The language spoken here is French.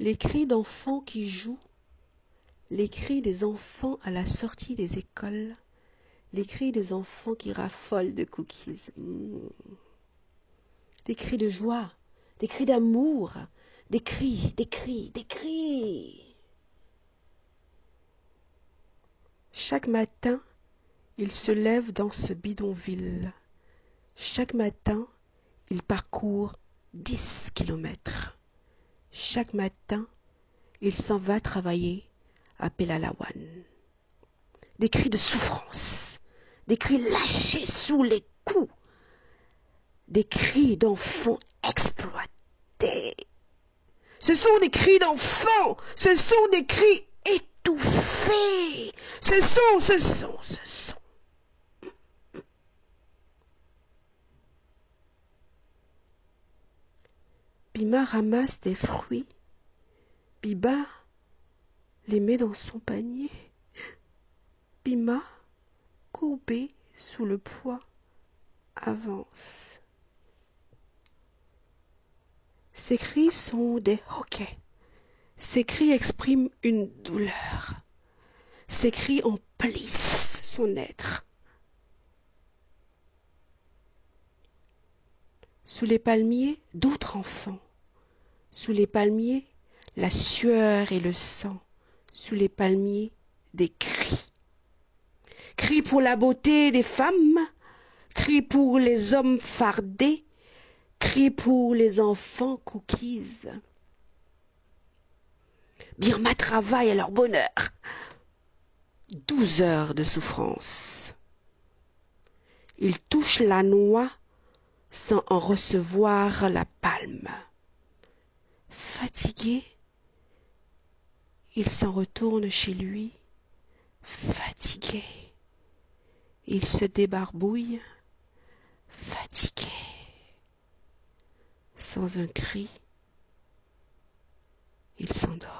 Les cris d'enfants qui jouent, les cris des enfants à la sortie des écoles, les cris des enfants qui raffolent de cookies. Mmh. Des cris de joie, des cris d'amour, des cris, des cris, des cris. Chaque matin, il se lève dans ce bidonville. Chaque matin, il parcourt dix kilomètres. Chaque matin, il s'en va travailler à Pelalawan. Des cris de souffrance, des cris lâchés sous les coups, des cris d'enfants exploités. Ce sont des cris d'enfants, ce sont des cris étouffés. Ce sont, ce sont, ce sont. Bima ramasse des fruits. Biba les met dans son panier. Bima, courbé sous le poids, avance. Ses cris sont des hoquets. Ses cris expriment une douleur. Ses cris emplissent son être. Sous les palmiers, d'autres enfants. Sous les palmiers, la sueur et le sang. Sous les palmiers, des cris. Cris pour la beauté des femmes, cris pour les hommes fardés, cris pour les enfants cookies. Birma travaille à leur bonheur. Douze heures de souffrance. Ils touchent la noix sans en recevoir la palme fatigué il s'en retourne chez lui fatigué. Il se débarbouille fatigué. Sans un cri il s'endort.